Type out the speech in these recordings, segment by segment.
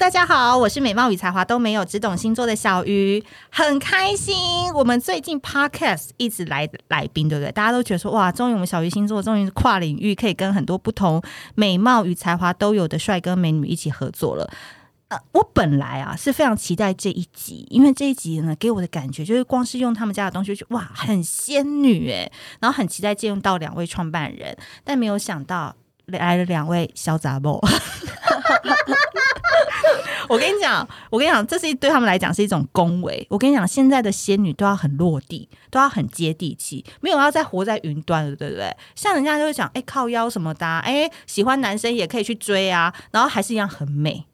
大家好，我是美貌与才华都没有，只懂星座的小鱼，很开心。我们最近 Podcast 一直来来宾，对不对？大家都觉得说，哇，终于我们小鱼星座终于跨领域，可以跟很多不同美貌与才华都有的帅哥美女一起合作了。呃，我本来啊是非常期待这一集，因为这一集呢给我的感觉就是光是用他们家的东西就，哇，很仙女诶。然后很期待见到两位创办人，但没有想到来了两位小杂毛。我跟你讲，我跟你讲，这是对他们来讲是一种恭维。我跟你讲，现在的仙女都要很落地，都要很接地气，没有要再活在云端了，对不对？像人家就会讲，哎，靠腰什么的，哎，喜欢男生也可以去追啊，然后还是一样很美。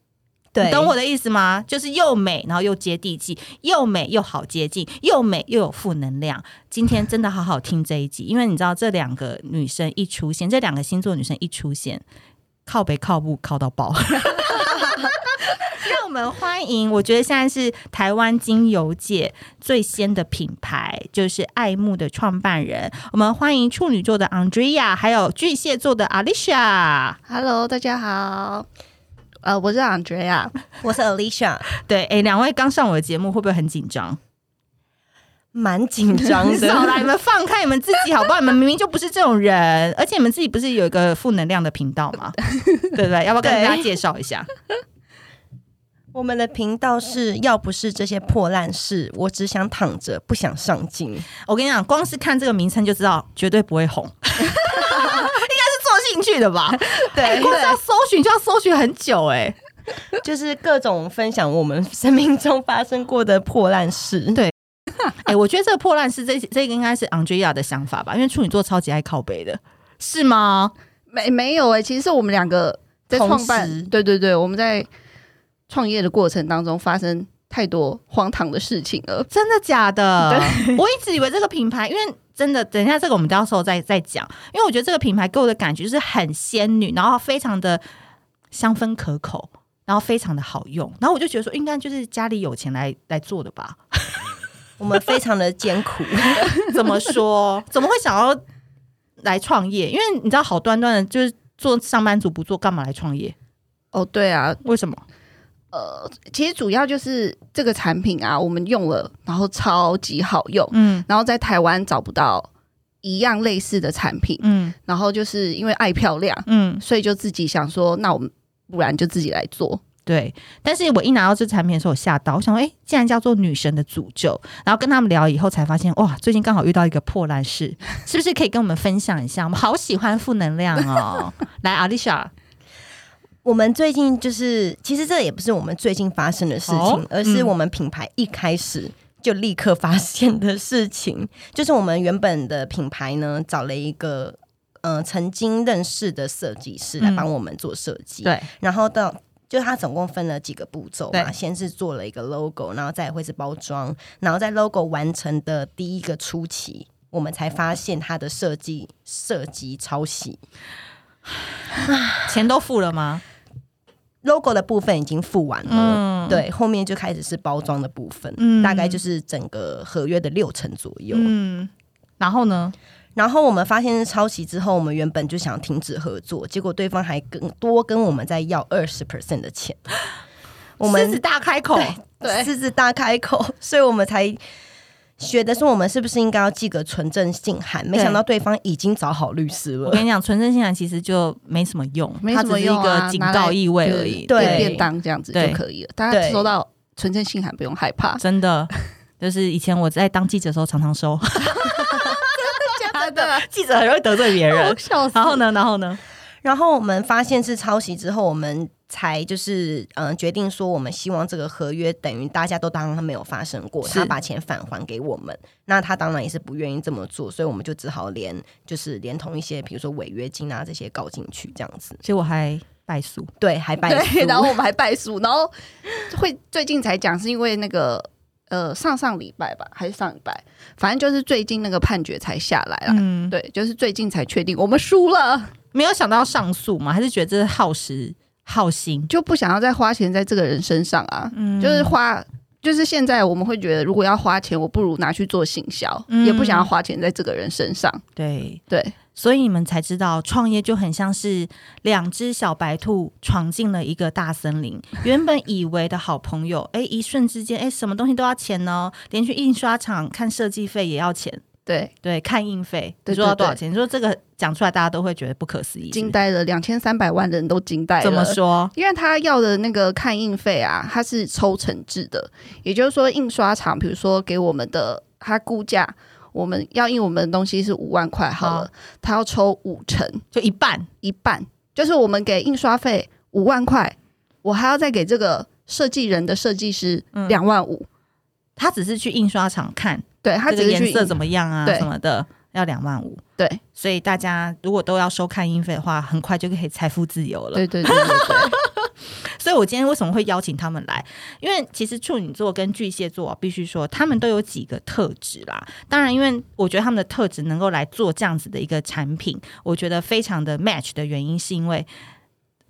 对，你懂我的意思吗？就是又美，然后又接地气，又美又好接近，又美又有负能量。今天真的好好听这一集，因为你知道，这两个女生一出现，这两个星座女生一出现，靠北靠步靠到爆。让我们欢迎，我觉得现在是台湾精油界最先的品牌，就是爱慕的创办人。我们欢迎处女座的 Andrea，还有巨蟹座的 Alicia。Hello，大家好。呃，我是 Andrea，我是 Alicia。对，哎，两位刚上我的节目，会不会很紧张？蛮紧张的。你们放开你们自己好不好？你们明明就不是这种人，而且你们自己不是有一个负能量的频道吗？对不对？要不要跟大家介绍一下？我们的频道是要不是这些破烂事，我只想躺着，不想上镜。我跟你讲，光是看这个名称就知道绝对不会红，应该是做兴趣的吧？对，欸、光是要搜寻就要搜寻很久哎、欸，就是各种分享我们生命中发生过的破烂事。对，哎、欸，我觉得这个破烂事，这这个应该是 Andrea 的想法吧？因为处女座超级爱靠背的，是吗？没没有哎、欸，其实是我们两个在创办，对对对，我们在。创业的过程当中发生太多荒唐的事情了，真的假的？我一直以为这个品牌，因为真的，等一下这个我们到时候再再讲。因为我觉得这个品牌给我的感觉就是很仙女，然后非常的香氛可口，然后非常的好用，然后我就觉得说，应该就是家里有钱来 来做的吧。我们非常的艰苦，怎么说？怎么会想要来创业？因为你知道，好端端的，就是做上班族不做，干嘛来创业？哦，对啊，为什么？呃，其实主要就是这个产品啊，我们用了，然后超级好用，嗯，然后在台湾找不到一样类似的产品，嗯，然后就是因为爱漂亮，嗯，所以就自己想说，那我们不然就自己来做，对。但是我一拿到这产品的时候，我吓到，我想说，哎，竟然叫做女神的诅咒。然后跟他们聊以后，才发现，哇，最近刚好遇到一个破烂事，是不是可以跟我们分享一下？我们好喜欢负能量哦。来，Alicia。我们最近就是，其实这也不是我们最近发生的事情，哦、而是我们品牌一开始就立刻发现的事情。嗯、就是我们原本的品牌呢，找了一个呃曾经认识的设计师来帮我们做设计。对、嗯，然后到就他总共分了几个步骤嘛，先是做了一个 logo，然后再会是包装，然后在 logo 完成的第一个初期，我们才发现他的设计涉及抄袭。钱都付了吗？logo 的部分已经付完了，嗯、对，后面就开始是包装的部分，嗯、大概就是整个合约的六成左右。嗯，然后呢？然后我们发现是抄袭之后，我们原本就想停止合作，结果对方还更多跟我们再要二十 percent 的钱，我们狮子大开口，对，狮子大开口，所以我们才。学的是我们是不是应该要寄个存证信函？没想到对方已经找好律师了。我跟你讲，存证信函其实就没什么用，它只是一个警告意味而已。对，便当这样子就可以了。大家收到纯正信函不用害怕，真的。就是以前我在当记者的时候常常收。真的假的？记者很容易得罪别人。然后呢？然后呢？然后我们发现是抄袭之后，我们。才就是嗯、呃，决定说我们希望这个合约等于大家都当他没有发生过，他把钱返还给我们。那他当然也是不愿意这么做，所以我们就只好连就是连同一些比如说违约金啊这些告进去这样子。结果还败诉，对，还败诉。然后我 们还败诉，然后会最近才讲是因为那个呃上上礼拜吧，还是上礼拜，反正就是最近那个判决才下来了。嗯，对，就是最近才确定我们输了。没有想到要上诉嘛？还是觉得这是耗时？好心就不想要再花钱在这个人身上啊，嗯、就是花，就是现在我们会觉得，如果要花钱，我不如拿去做行销，嗯、也不想要花钱在这个人身上。对对，所以你们才知道，创业就很像是两只小白兔闯进了一个大森林。原本以为的好朋友，哎，一瞬之间，哎，什么东西都要钱呢？连去印刷厂看设计费也要钱。对。对，看印费，你说要多少钱？你说这个讲出来，大家都会觉得不可思议，惊呆了，两千三百万人都惊呆了。怎么说？因为他要的那个看印费啊，它是抽成制的，也就是说，印刷厂比如说给我们的，他估价。我们要印我们的东西是五万块好了，他要抽五成，就一半。一半，就是我们给印刷费五万块，我还要再给这个设计人的设计师两万五，他只是去印刷厂看，对它这个颜色怎么样啊什么的，要两万五，对，所以大家如果都要收看印费的话，很快就可以财富自由了，对对对对对。所以，我今天为什么会邀请他们来？因为其实处女座跟巨蟹座，必须说他们都有几个特质啦。当然，因为我觉得他们的特质能够来做这样子的一个产品，我觉得非常的 match 的原因，是因为，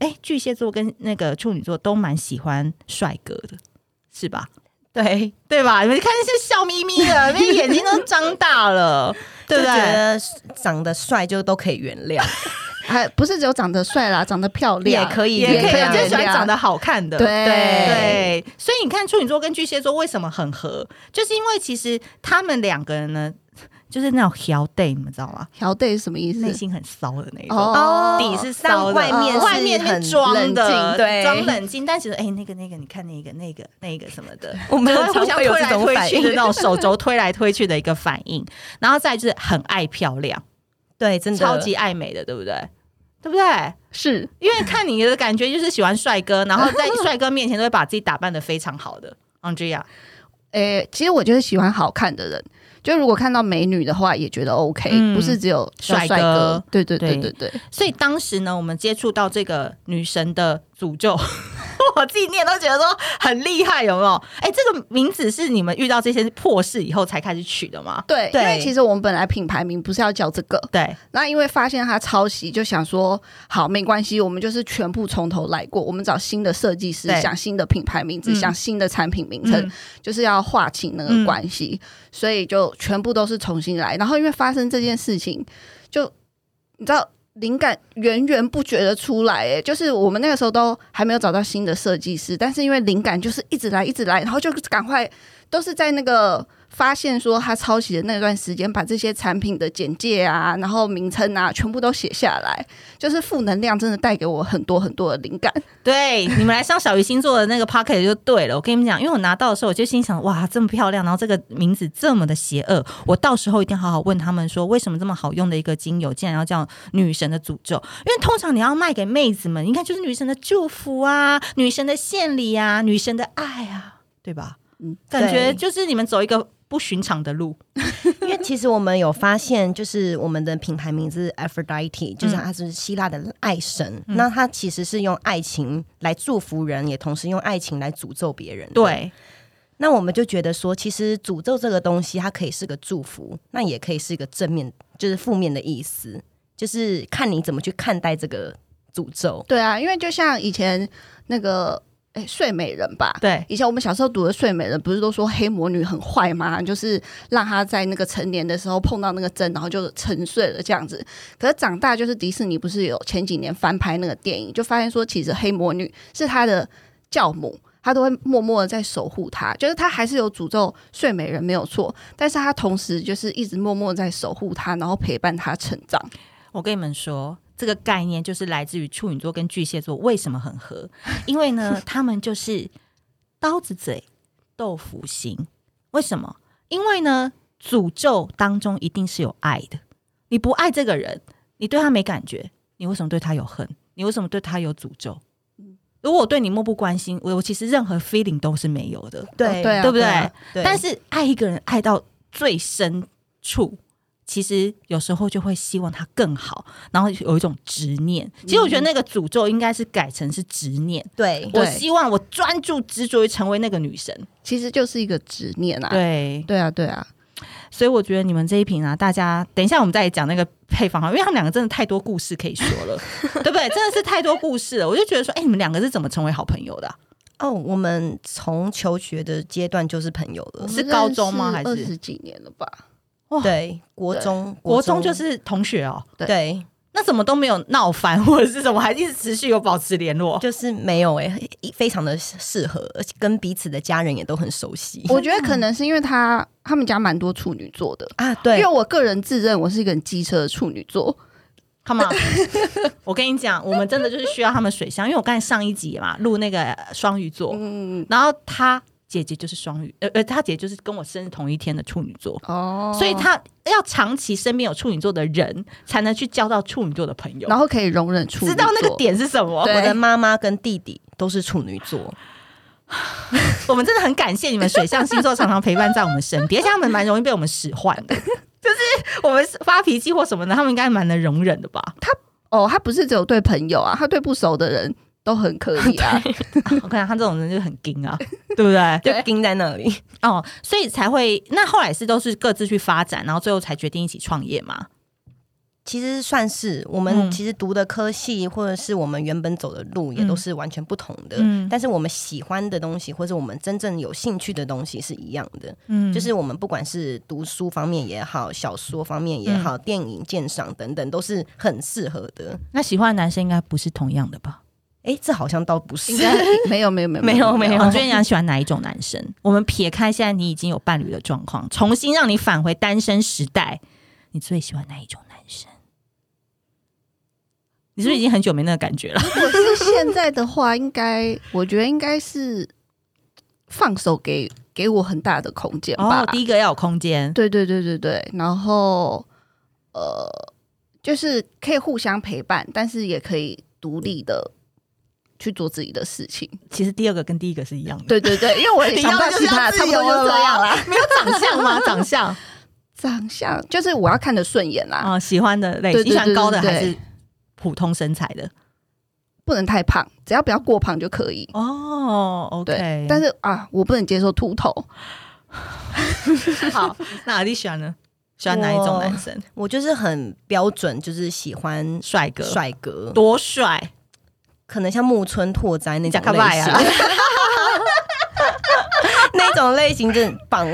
哎，巨蟹座跟那个处女座都蛮喜欢帅哥的，是吧？对对吧？你们看那些笑眯眯的，那眼睛都张大了，对不对？觉得长得帅就都可以原谅。还不是只有长得帅啦，长得漂亮也可以，也可以，就喜欢长得好看的。对对，所以你看处女座跟巨蟹座为什么很合，就是因为其实他们两个人呢，就是那种小 day，你们知道吗？小 day 是什么意思？内心很骚的那种，哦，底是骚的，外面外面很装的，对，装冷静。但其实，哎，那个那个，你看那个那个那个什么的，我们互相推来推去的那种手肘推来推去的一个反应，然后再就是很爱漂亮，对，真的超级爱美的，对不对？对不对？是因为看你的感觉就是喜欢帅哥，然后在帅哥面前都会把自己打扮的非常好的。Andrea，诶，其实我就是喜欢好看的人，就如果看到美女的话，也觉得 OK，嗯，不是只有帅哥。帅哥对对对对对。所以当时呢，我们接触到这个女神的诅咒。我自己念都觉得说很厉害，有没有？哎、欸，这个名字是你们遇到这些破事以后才开始取的吗？对，对，因为其实我们本来品牌名不是要叫这个，对。那因为发现他抄袭，就想说好没关系，我们就是全部从头来过，我们找新的设计师，想新的品牌名字，想新的产品名称，嗯、就是要划清那个关系，嗯、所以就全部都是重新来。然后因为发生这件事情，就你知道。灵感源源不绝的出来，哎，就是我们那个时候都还没有找到新的设计师，但是因为灵感就是一直来，一直来，然后就赶快都是在那个。发现说他抄袭的那段时间，把这些产品的简介啊，然后名称啊，全部都写下来，就是负能量，真的带给我很多很多的灵感。对，你们来上小鱼星座的那个 pocket 就对了。我跟你们讲，因为我拿到的时候，我就心想，哇，这么漂亮，然后这个名字这么的邪恶，我到时候一定好好问他们说，为什么这么好用的一个精油，竟然要叫女神的诅咒？因为通常你要卖给妹子们，应该就是女神的祝福啊，女神的献礼啊，女神的爱啊，对吧？嗯，感觉就是你们走一个。不寻常的路，因为其实我们有发现，就是我们的品牌名字 Aphrodite，就是它是希腊的爱神。嗯、那它其实是用爱情来祝福人，也同时用爱情来诅咒别人。对。那我们就觉得说，其实诅咒这个东西，它可以是个祝福，那也可以是一个正面，就是负面的意思，就是看你怎么去看待这个诅咒。对啊，因为就像以前那个。哎，睡美人吧？对，以前我们小时候读的睡美人，不是都说黑魔女很坏吗？就是让她在那个成年的时候碰到那个针，然后就沉睡了这样子。可是长大，就是迪士尼不是有前几年翻拍那个电影，就发现说，其实黑魔女是她的教母，她都会默默的在守护她，就是她还是有诅咒睡美人没有错，但是她同时就是一直默默在守护她，然后陪伴她成长。我跟你们说。这个概念就是来自于处女座跟巨蟹座为什么很合？因为呢，他们就是刀子嘴豆腐心。为什么？因为呢，诅咒当中一定是有爱的。你不爱这个人，你对他没感觉，你为什么对他有恨？你为什么对他有诅咒？如果我对你漠不关心，我我其实任何 feeling 都是没有的。对对，对不对。但是爱一个人爱到最深处。其实有时候就会希望他更好，然后有一种执念。其实我觉得那个诅咒应该是改成是执念。对，我希望我专注执着于成为那个女神，其实就是一个执念啊。对，对啊，对啊。所以我觉得你们这一瓶啊，大家等一下我们再讲那个配方哈，因为他们两个真的太多故事可以说了，对不对？真的是太多故事了。我就觉得说，哎，你们两个是怎么成为好朋友的啊？哦，我们从求学的阶段就是朋友了，是高中吗？还是二十几年了吧？对，国中国中就是同学哦。对，那怎么都没有闹翻，或者是什么，还一直持续有保持联络？就是没有哎，非常的适合，而且跟彼此的家人也都很熟悉。我觉得可能是因为他他们家蛮多处女座的啊，对，因为我个人自认我是一个很机车的处女座。Come on，我跟你讲，我们真的就是需要他们水箱，因为我刚才上一集嘛录那个双鱼座，嗯，然后他姐姐就是双鱼，呃呃，他姐姐就是跟我生日同一天的处女座，哦，所以他要长期身边有处女座的人，才能去交到处女座的朋友，然后可以容忍处女座，知道那个点是什么？我的妈妈跟弟弟都是处女座，我们真的很感谢你们水象星座常常陪伴在我们身边，而且他们蛮容易被我们使唤的。就是我们发脾气或什么的，他们应该蛮能容忍的吧？他哦，他不是只有对朋友啊，他对不熟的人都很可以啊。我看他这种人就很硬啊，对不对？就硬在那里哦，所以才会那后来是都是各自去发展，然后最后才决定一起创业嘛。其实算是我们其实读的科系，或者是我们原本走的路，也都是完全不同的。嗯，但是我们喜欢的东西，或者我们真正有兴趣的东西是一样的。嗯，就是我们不管是读书方面也好，小说方面也好，电影鉴赏等等，都是很适合的。那喜欢的男生应该不是同样的吧？哎，这好像倒不是。没有没有没有没有没有。我觉得你喜欢哪一种男生？我们撇开现在你已经有伴侣的状况，重新让你返回单身时代，你最喜欢哪一种男生？你是不是已经很久没那个感觉了？如果是现在的话，应该我觉得应该是放手给给我很大的空间吧。哦，第一个要有空间，对对对对对。然后呃，就是可以互相陪伴，但是也可以独立的去做自己的事情。其实第二个跟第一个是一样的。对对对，因为我也 想不到其他，差不多就这样啦。没有长相吗？长相，长相就是我要看得顺眼啦。啊，喜欢的类型，你喜欢高的还是？普通身材的，不能太胖，只要不要过胖就可以。哦，OK。但是啊，我不能接受秃头。好，那阿丽喜欢呢？喜欢哪一种男生？我，我就是很标准，就是喜欢帅哥，帅哥多帅？可能像木村拓哉那种类型。那种类型真的棒，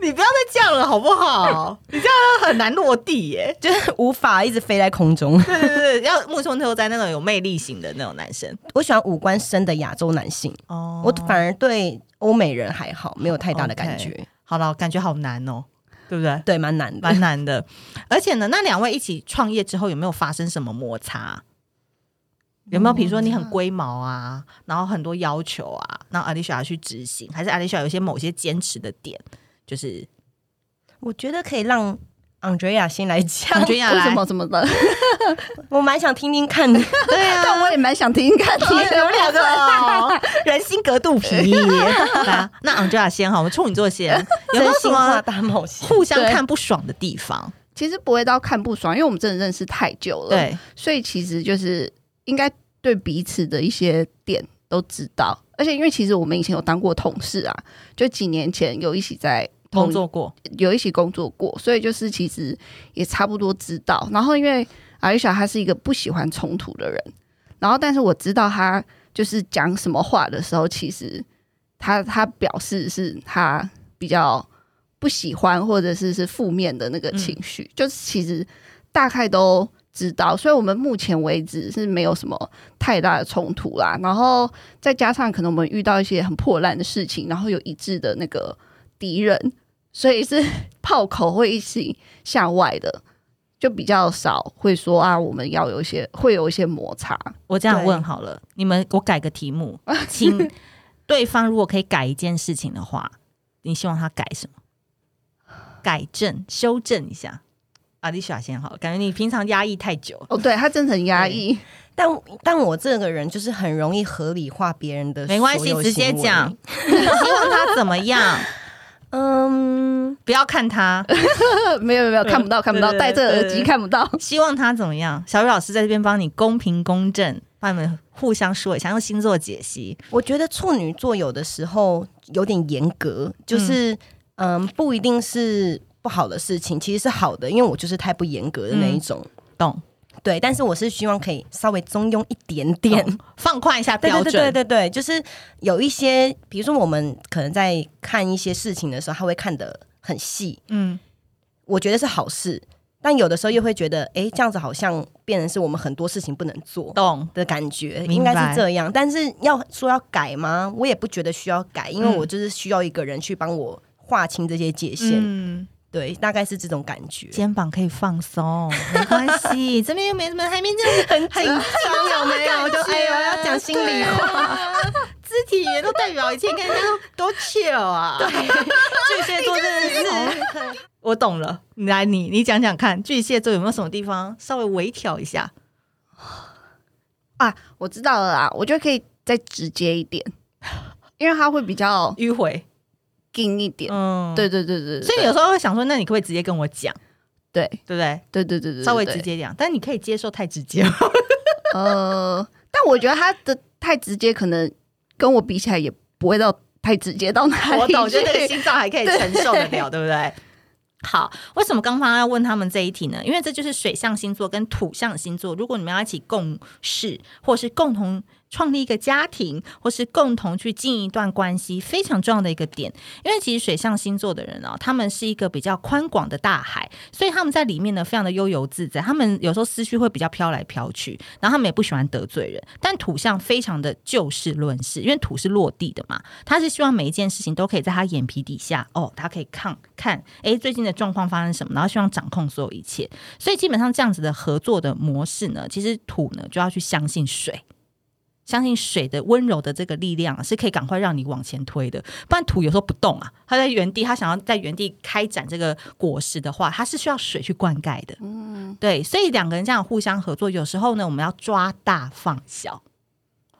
你不要再这样了好不好？你这样很难落地耶，就是无法一直飞在空中。对对对，要木村拓哉那种有魅力型的那种男生。我喜欢五官深的亚洲男性哦，我反而对欧美人还好，没有太大的感觉。Okay. 好了，感觉好难哦，对不对？对，蛮难的，蛮难的。而且呢，那两位一起创业之后，有没有发生什么摩擦？有没有比如说你很龟毛啊，然后很多要求啊，然后 Alicia 要去执行，还是 Alicia 有一些某些坚持的点？就是我觉得可以让 Andrea 先来讲，Andrea 来什么怎么的，我蛮想听听看的。对啊，但我也蛮想听听看。你们两个 人心隔肚皮。那 Andrea 先哈，我们处女座先，有没有什么大冒险？互相看不爽的地方？其实不会到看不爽，因为我们真的认识太久了，对，所以其实就是。应该对彼此的一些点都知道，而且因为其实我们以前有当过同事啊，就几年前有一起在工作过，有一起工作过，所以就是其实也差不多知道。然后因为阿丽莎她是一个不喜欢冲突的人，然后但是我知道她就是讲什么话的时候，其实她她表示是她比较不喜欢或者是是负面的那个情绪，嗯、就是其实大概都。知道，所以我们目前为止是没有什么太大的冲突啦。然后再加上可能我们遇到一些很破烂的事情，然后有一致的那个敌人，所以是 炮口会一起向外的，就比较少会说啊，我们要有一些会有一些摩擦。我这样问好了，你们我改个题目，请对方如果可以改一件事情的话，你希望他改什么？改正、修正一下。阿丽莎先好，感觉你平常压抑太久哦。对他真的很压抑，但但我这个人就是很容易合理化别人的，没关系，直接讲。你希望他怎么样？嗯，不要看他，没有没有看不到看不到，戴着耳机看不到。希望他怎么样？小雨老师在这边帮你公平公正，帮你们互相说一下，用星座解析。我觉得处女座有的时候有点严格，就是嗯，嗯，不一定是。不好的事情其实是好的，因为我就是太不严格的那一种，嗯、懂？对，但是我是希望可以稍微中庸一点点，放宽一下标准。对对对对对，就是有一些，比如说我们可能在看一些事情的时候，他会看得很细，嗯，我觉得是好事。但有的时候又会觉得，哎，这样子好像变成是我们很多事情不能做，懂的感觉，应该是这样。但是要说要改吗？我也不觉得需要改，因为我就是需要一个人去帮我划清这些界限。嗯，对，大概是这种感觉。肩膀可以放松，没关系，这边又没什么，还没这样子很紧张，有没有？就哎呦，要讲心里话，肢体语言都代表一切，看人家多 chill 啊！对，巨蟹座真的是。我懂了，你来你你讲讲看，巨蟹座有没有什么地方稍微微调一下啊？我知道了啦，我觉得可以再直接一点，因为他会比较迂回、硬一点。嗯，对对对对，对，所以有时候会想说，那你可不可以直接跟我讲？对对不对？对对对对，稍微直接点，但你可以接受太直接。呃，但我觉得他的太直接，可能跟我比起来也不会到太直接到哪里。我觉得这个心脏还可以 承受得了，对，对不对？好，为什么刚刚要问他们这一题呢？因为这就是水象星座跟土象星座，如果你们要一起共事，或是共同。创立一个家庭，或是共同去经营一段关系，非常重要的一个点。因为其实水象星座的人哦，他们是一个比较宽广的大海，所以他们在里面呢，非常的悠游自在。他们有时候思绪会比较飘来飘去，然后他们也不喜欢得罪人。但土象非常的就事论事，因为土是落地的嘛，他是希望每一件事情都可以在他眼皮底下哦，他可以看看，诶，最近的状况发生什么，然后希望掌控所有一切。所以基本上这样子的合作的模式呢，其实土呢就要去相信水。相信水的温柔的这个力量是可以赶快让你往前推的，不然土有时候不动啊，它在原地，它想要在原地开展这个果实的话，它是需要水去灌溉的。嗯，对，所以两个人这样互相合作，有时候呢，我们要抓大放小，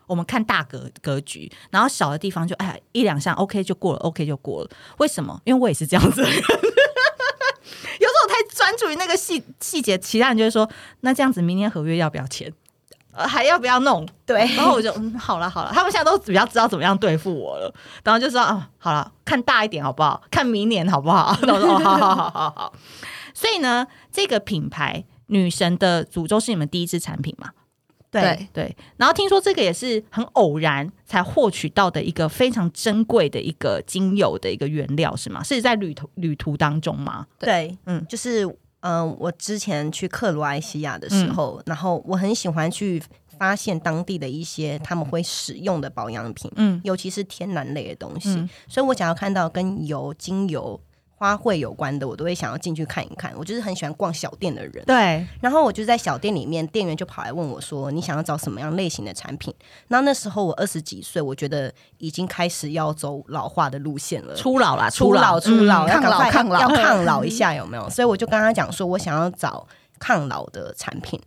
我们看大格格局，然后小的地方就哎呀一两项 OK 就过了，OK 就过了。为什么？因为我也是这样子的人，有时候我太专注于那个细细节，其他人就会说，那这样子明年合约要不要签？呃，还要不要弄？对，然后我就嗯，好了好了，他们现在都比较知道怎么样对付我了，然后就说啊，好了，看大一点好不好？看明年好不好？然后说好好好好好。所以呢，这个品牌女神的诅咒是你们第一支产品嘛？对对，对。然后听说这个也是很偶然才获取到的一个非常珍贵的一个精油的一个原料是吗？是在旅途旅途当中吗？对，对嗯，就是。嗯、呃，我之前去克罗埃西亚的时候，嗯、然后我很喜欢去发现当地的一些他们会使用的保养品，嗯，尤其是天然类的东西，嗯、所以我想要看到跟油、精油。花卉有关的，我都会想要进去看一看。我就是很喜欢逛小店的人，对。然后我就在小店里面，店员就跑来问我说：“你想要找什么样类型的产品？”那那时候我二十几岁，我觉得已经开始要走老化的路线了，初老啦，初老，初老，抗老，抗老，要抗老一下，有没有？所以我就跟他讲说，我想要找抗老的产品。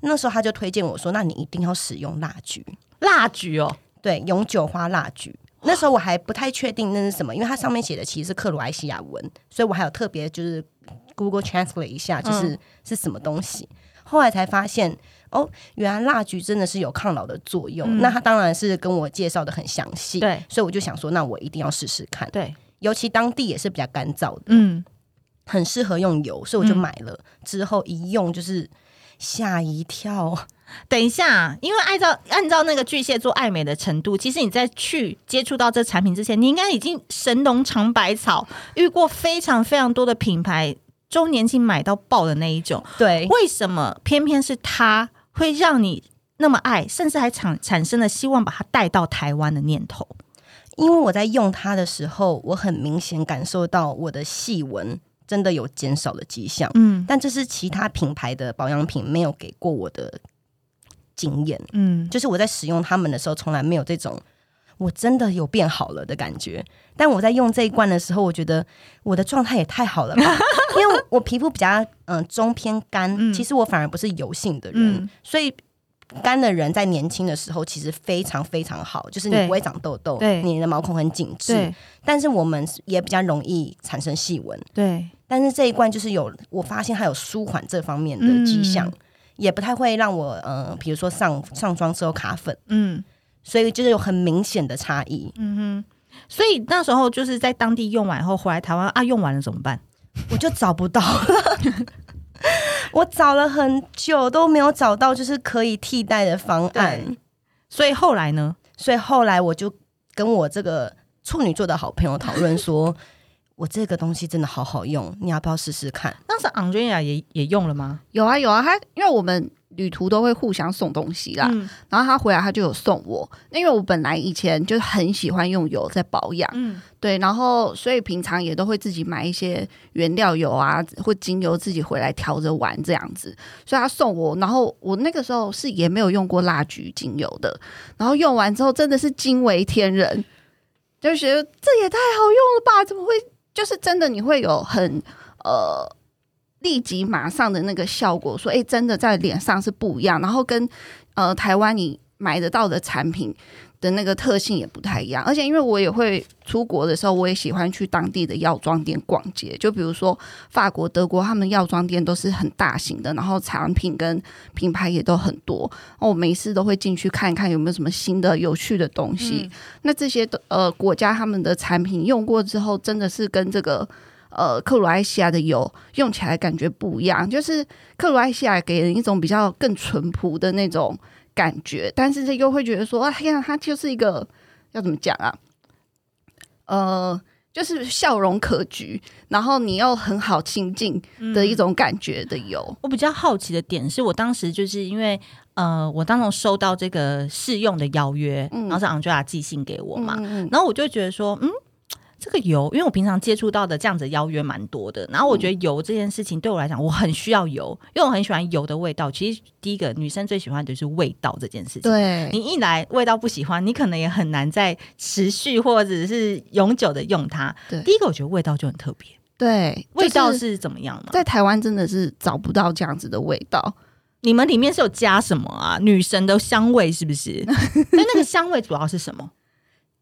那时候他就推荐我说：“那你一定要使用蜡菊，蜡菊哦，对，永久花蜡菊。”那时候我还不太确定那是什么，因为它上面写的其实是克罗埃西亚文，所以我还有特别就是 Google Translate 一下，就是、嗯、是什么东西。后来才发现，哦，原来蜡菊真的是有抗老的作用。嗯、那他当然是跟我介绍的很详细，对，所以我就想说，那我一定要试试看。对，尤其当地也是比较干燥的，嗯，很适合用油，所以我就买了。嗯、之后一用就是吓一跳。等一下，因为按照按照那个巨蟹座爱美的程度，其实你在去接触到这产品之前，你应该已经神农尝百草，遇过非常非常多的品牌，周年庆买到爆的那一种。对，为什么偏偏是它会让你那么爱，甚至还产产生了希望把它带到台湾的念头？因为我在用它的时候，我很明显感受到我的细纹真的有减少的迹象。嗯，但这是其他品牌的保养品没有给过我的。经验，嗯，就是我在使用它们的时候，从来没有这种我真的有变好了的感觉。但我在用这一罐的时候，我觉得我的状态也太好了吧，因为我，皮肤比较嗯、呃、中偏干，嗯、其实我反而不是油性的人，嗯、所以干的人在年轻的时候其实非常非常好，就是你不会长痘痘，对，你的毛孔很紧致，但是我们也比较容易产生细纹，对。但是这一罐就是有，我发现它有舒缓这方面的迹象。嗯也不太会让我，嗯、呃，比如说上上妆之后卡粉，嗯，所以就是有很明显的差异，嗯哼。所以那时候就是在当地用完以后回来台湾啊，用完了怎么办？我就找不到了，我找了很久都没有找到就是可以替代的方案。所以后来呢？所以后来我就跟我这个处女座的好朋友讨论说。我这个东西真的好好用，你要不要试试看？”当时 Andrea 也也用了吗？有啊有啊，他因为我们。旅途都会互相送东西啦，嗯、然后他回来他就有送我，因为我本来以前就很喜欢用油在保养，嗯，对，然后所以平常也都会自己买一些原料油啊或精油自己回来调着玩这样子，所以他送我，然后我那个时候是也没有用过蜡菊精油的，然后用完之后真的是惊为天人，就觉得这也太好用了吧？怎么会？就是真的你会有很呃。立即马上的那个效果，说，哎，真的在脸上是不一样，然后跟呃台湾你买得到的产品的那个特性也不太一样，而且因为我也会出国的时候，我也喜欢去当地的药妆店逛街，就比如说法国、德国，他们药妆店都是很大型的，然后产品跟品牌也都很多，我每次都会进去看一看有没有什么新的有趣的东西。嗯、那这些呃国家他们的产品用过之后，真的是跟这个。呃，克罗埃西亚的油用起来感觉不一样，就是克罗埃西亚给人一种比较更淳朴的那种感觉，但是又会觉得说，哎呀，他就是一个要怎么讲啊？呃，就是笑容可掬，然后你又很好亲近的一种感觉的油。嗯，我比较好奇的点是我当时就是因为呃，我当时收到这个试用的邀约，嗯，然后是 Angela 寄信给我嘛，然后我就觉得说，嗯。这个油，因为我平常接触到的这样子邀约蛮多的，然后我觉得油这件事情对我来讲，我很需要油，因为我很喜欢油的味道。其实第一个女生最喜欢的就是味道这件事情。对，你一来味道不喜欢，你可能也很难再持续或者是永久的用它。对，第一个我觉得味道就很特别。对，味道是怎么样呢？在台湾真的是找不到这样子的味道。你们里面是有加什么啊？女神的香味是不是？那那个香味主要是什么？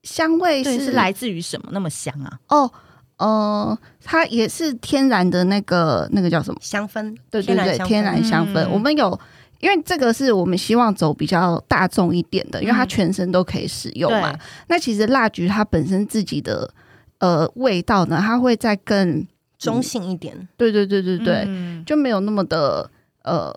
香味是，是来自于什么？那么香啊？哦，呃，它也是天然的那个那个叫什么香氛？对对对，天然香氛。嗯、我们有，因为这个是我们希望走比较大众一点的，因为它全身都可以使用嘛。嗯、那其实蜡菊它本身自己的呃味道呢，它会再更中性一点。嗯、对对对对对，嗯、就没有那么的呃。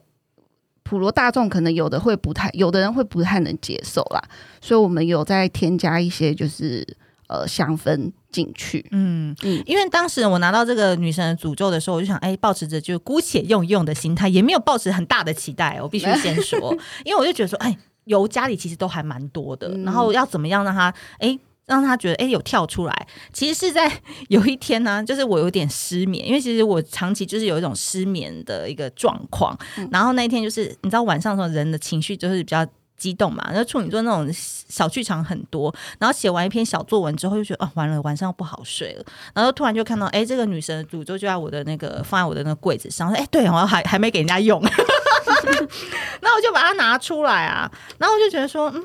普罗大众可能有的会不太，有的人会不太能接受啦，所以我们有在添加一些就是呃香氛进去。嗯嗯，因为当时我拿到这个女神的诅咒的时候，我就想，哎，抱持着就姑且用一用的心态，也没有抱持很大的期待。我必须先说，因为我就觉得说，哎，油家里其实都还蛮多的，嗯、然后要怎么样让它，哎。让他觉得哎、欸，有跳出来，其实是在 有一天呢、啊，就是我有点失眠，因为其实我长期就是有一种失眠的一个状况。嗯、然后那一天就是你知道晚上的时候人的情绪就是比较激动嘛，然后处女座那种小剧场很多。然后写完一篇小作文之后，就觉得哦，完了，晚上不好睡了。然后突然就看到哎、欸，这个女神的诅咒就在我的那个放在我的那个柜子上，哎、欸，对，我还还没给人家用，那我就把它拿出来啊，然后我就觉得说嗯。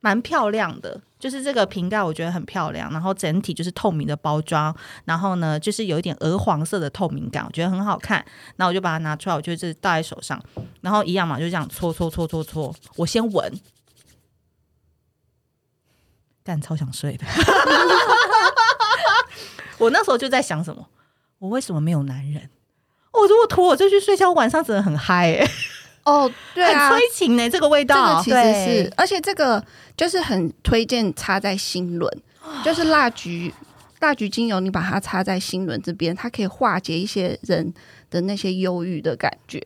蛮漂亮的，就是这个瓶盖，我觉得很漂亮。然后整体就是透明的包装，然后呢，就是有一点鹅黄色的透明感，我觉得很好看。那我就把它拿出来，我就是戴在手上，然后一样嘛，就这样搓搓搓搓搓。我先闻，但超想睡的。我那时候就在想什么？我为什么没有男人？我如果脱我就去睡觉，晚上真的很嗨、哦，对啊，很催情呢，这个味道，这个其实是，对。而且这个就是很推荐插在心轮，就是蜡菊，蜡菊精油，你把它插在心轮这边，它可以化解一些人的那些忧郁的感觉。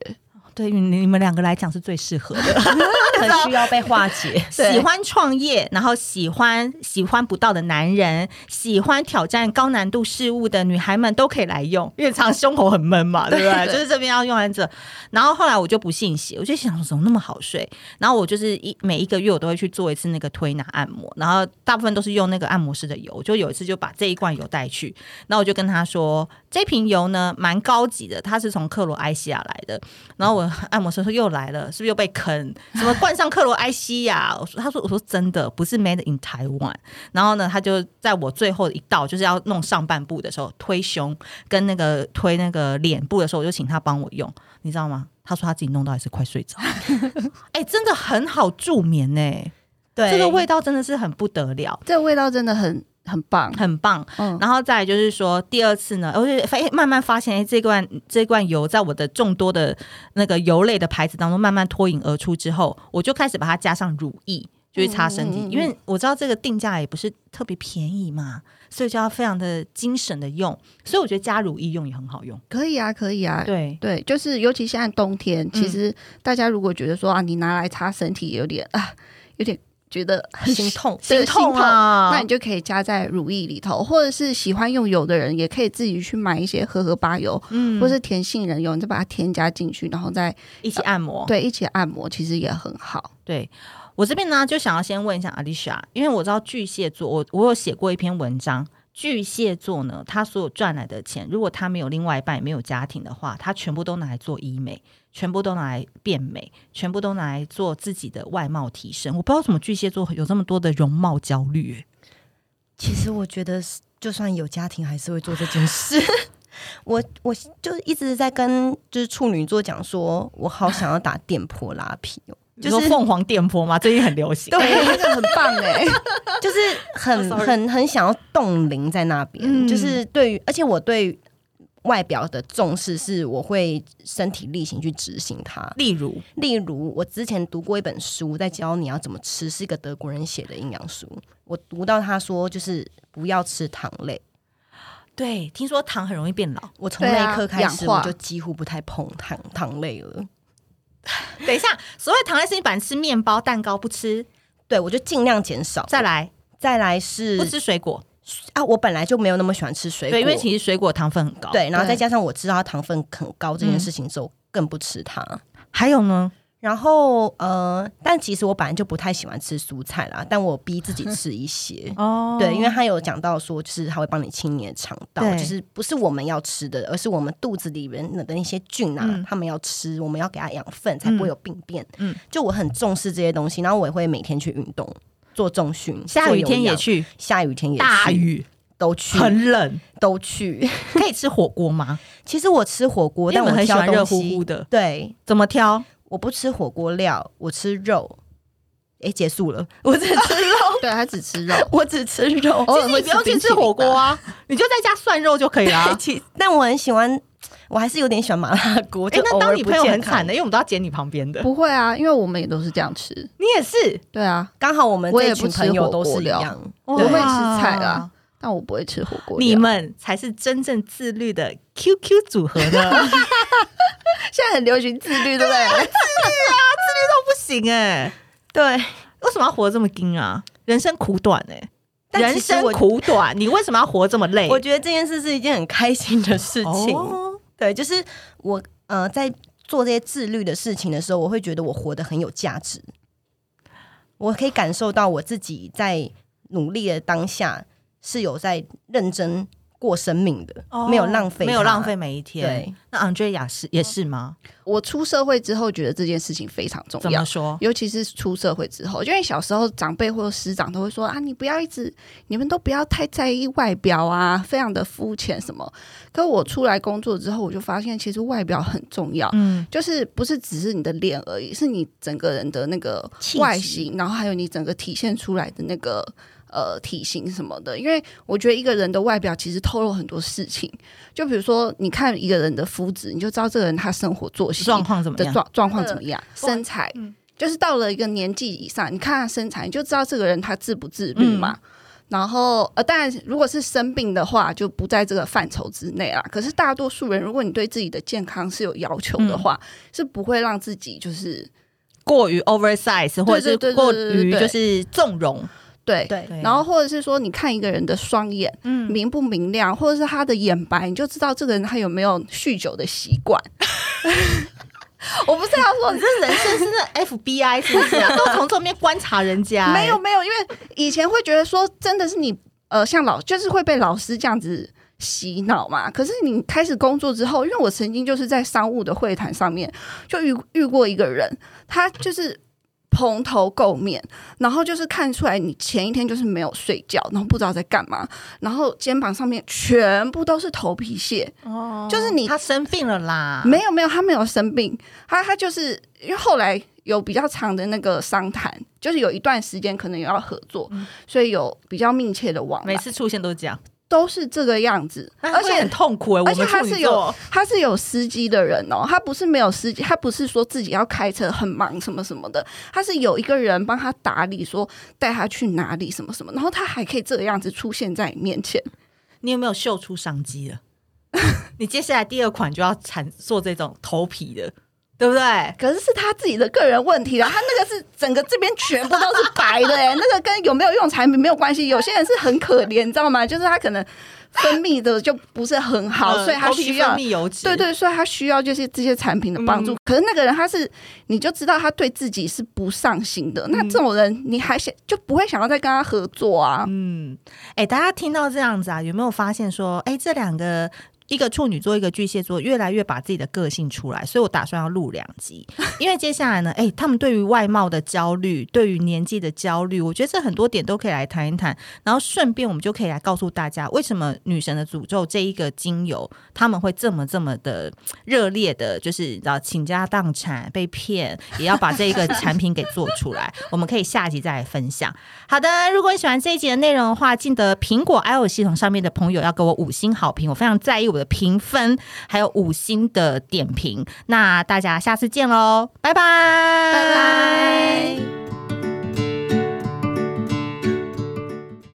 对于你们两个来讲是最适合的，很需要被化解。喜欢创业，然后喜欢喜欢不到的男人，喜欢挑战高难度事物的女孩们都可以来用，因为常胸口很闷嘛，对不对？就是这边要用完这，然后后来我就不信邪，我就想说怎么那么好睡，然后我就是一每一个月我都会去做一次那个推拿按摩，然后大部分都是用那个按摩师的油，就有一次就把这一罐油带去，然后我就跟他说，这瓶油呢蛮高级的，它是从克罗埃西亚来的，然后我。按摩师说又来了，是不是又被坑？什么冠上克罗埃西亚？我说，他说，我说真的不是 made in Taiwan。然后呢，他就在我最后一道就是要弄上半部的时候，推胸跟那个推那个脸部的时候，我就请他帮我用，你知道吗？他说他自己弄到还是快睡着。哎、欸，真的很好助眠呢、欸。对，这个味道真的是很不得了，这个味道真的很。很棒，很棒。嗯，然后再来就是说，第二次呢，我就发慢慢发现，哎，这罐这罐油在我的众多的那个油类的牌子当中慢慢脱颖而出之后，我就开始把它加上乳液。就是擦身体，嗯嗯嗯，因为我知道这个定价也不是特别便宜嘛，所以就要非常的精神的用。所以我觉得加乳液用也很好用，可以啊，可以啊。对对，就是尤其现在冬天，其实大家如果觉得说啊，你拿来擦身体有点啊，有点觉得很心痛，心痛啊，那你就可以加在乳液里头，或者是喜欢用油的人，也可以自己去买一些荷荷巴油，嗯，或是甜杏仁油，你再把它添加进去，然后再一起按摩，对，一起按摩，其实也很好，对。我这边呢，就想要先问一下 Alicia，因为我知道巨蟹座，我我有写过一篇文章，巨蟹座呢，他所有赚来的钱，如果他没有另外一半，没有家庭的话，他全部都拿来做医美，全部都拿来变美，全部都拿来做自己的外貌提升。我不知道怎么巨蟹座有这么多的容貌焦虑。其实我觉得，就算有家庭，还是会做这件事。我我就一直在跟就是处女座讲说，我好想要打电波拉皮哦。就是凤凰电波嘛，最近很流行，对，那个很棒哎，就是很很很想要冻龄在那边，嗯、就是对于，而且我对外表的重视是，我会身体力行去执行它。例如，例如我之前读过一本书，在教你要怎么吃，是一个德国人写的营养书。我读到他说，就是不要吃糖类。对，听说糖很容易变老。我从那一刻开始，我就几乎不太碰糖糖类了。等一下，所谓糖类是你本来吃面包、蛋糕不吃，对，我就尽量减少。再来，再来是不吃水果啊，我本来就没有那么喜欢吃水果，对，因为其实水果糖分很高，对，然后再加上我知道它糖分很高这件事情之后，更不吃它。还有呢？然后呃，但其实我本来就不太喜欢吃蔬菜啦，但我逼自己 吃一些哦。对，因为他有讲到说，就是他会帮你清你的肠道，就是不是我们要吃的，而是我们肚子里面的那些菌啊，嗯、他们要吃，我们要给他养分，才不会有病变。嗯，就我很重视这些东西，然后我也会每天去运动，做重训，下雨天也去，下雨天也去，大雨都去，很冷都去。可以吃火锅吗？其实我吃火锅，但我很喜欢热乎乎的。对，怎么挑？我不吃火锅料，我吃肉。哎，结束了，我只吃肉。对，他只吃肉，我只吃肉。其实你不用去吃火锅啊，你就在家涮肉就可以了。但我很喜欢，我还是有点喜欢麻辣锅。哎，那当你朋友很惨的，因为我们都要捡你旁边的。不会啊，因为我们也都是这样吃。你也是？对啊，刚好我们这群朋友都是一样。我会吃菜啊，但我不会吃火锅。你们才是真正自律的 QQ 组合呢。现在很流行自律，对不对？自律啊，自律都不行哎。对，为什么要活得这么精啊？人生苦短哎，人生苦短，你为什么要活这么累？我觉得这件事是一件很开心的事情。哦、对，就是我呃，在做这些自律的事情的时候，我会觉得我活得很有价值。我可以感受到我自己在努力的当下是有在认真。过生命的，哦没有浪费，没有浪费每一天。对，那 Andrea 是也是吗？我出社会之后，觉得这件事情非常重要。怎么说？尤其是出社会之后，因为小时候长辈或者师长都会说啊，你不要一直，你们都不要太在意外表啊，非常的肤浅什么。可我出来工作之后，我就发现其实外表很重要。嗯，就是不是只是你的脸而已，是你整个人的那个外形，然后还有你整个体现出来的那个。呃，体型什么的，因为我觉得一个人的外表其实透露很多事情。就比如说，你看一个人的肤质，你就知道这个人他生活作息状况怎么样，状状况怎么样，身材，嗯、就是到了一个年纪以上，你看他身材，你就知道这个人他自不自律嘛。嗯、然后，呃，当然，如果是生病的话，就不在这个范畴之内啦。可是大多数人，如果你对自己的健康是有要求的话，嗯、是不会让自己就是过于 oversize，或者是过于就是纵容。对，对，然后或者是说，你看一个人的双眼，嗯，明不明亮，或者是他的眼白，你就知道这个人他有没有酗酒的习惯。我不是要说，你这人生是那 FBI 是不是啊？都从侧面观察人家。没有没有，因为以前会觉得说，真的是你呃，像老就是会被老师这样子洗脑嘛。可是你开始工作之后，因为我曾经就是在商务的会谈上面就遇遇过一个人，他就是。蓬头垢面，然后就是看出来你前一天就是没有睡觉，然后不知道在干嘛，然后肩膀上面全部都是头皮屑，哦，就是你他生病了啦？没有没有，他没有生病，他他就是因为后来有比较长的那个商谈，就是有一段时间可能有要合作，嗯、所以有比较密切的往来。每次出现都是这样，都是这个样子，而且很痛苦哎、欸。而且他是有他是有司机的人哦，他不是没有司机，他不是说自己要开车很忙什么什么的，他是有一个人帮他打理，说带他去哪里什么什么，然后他还可以这个样子出现在你面前。你有没有秀出商机了？你接下来第二款就要产做这种头皮的。对不对？可是是他自己的个人问题了。他那个是整个这边全部都是白的哎，那个跟有没有用产品没有关系。有些人是很可怜，你知道吗？就是他可能分泌的就不是很好，嗯、所以他需要。对对，所以他需要就是这些产品的帮助。嗯、可是那个人他是，你就知道他对自己是不上心的。嗯、那这种人你还想就不会想要再跟他合作啊？嗯，哎，大家听到这样子啊，有没有发现说，哎，这两个？一个处女座，一个巨蟹座，越来越把自己的个性出来，所以我打算要录两集。因为接下来呢，哎、欸，他们对于外貌的焦虑，对于年纪的焦虑，我觉得这很多点都可以来谈一谈。然后顺便我们就可以来告诉大家，为什么女神的诅咒这一个精油他们会这么这么的热烈的，就是要倾家荡产被骗，也要把这一个 产品给做出来。我们可以下集再来分享。好的，如果你喜欢这一集的内容的话，记得苹果 iOS 系统上面的朋友要给我五星好评，我非常在意。我的评分还有五星的点评，那大家下次见喽，拜拜，拜拜。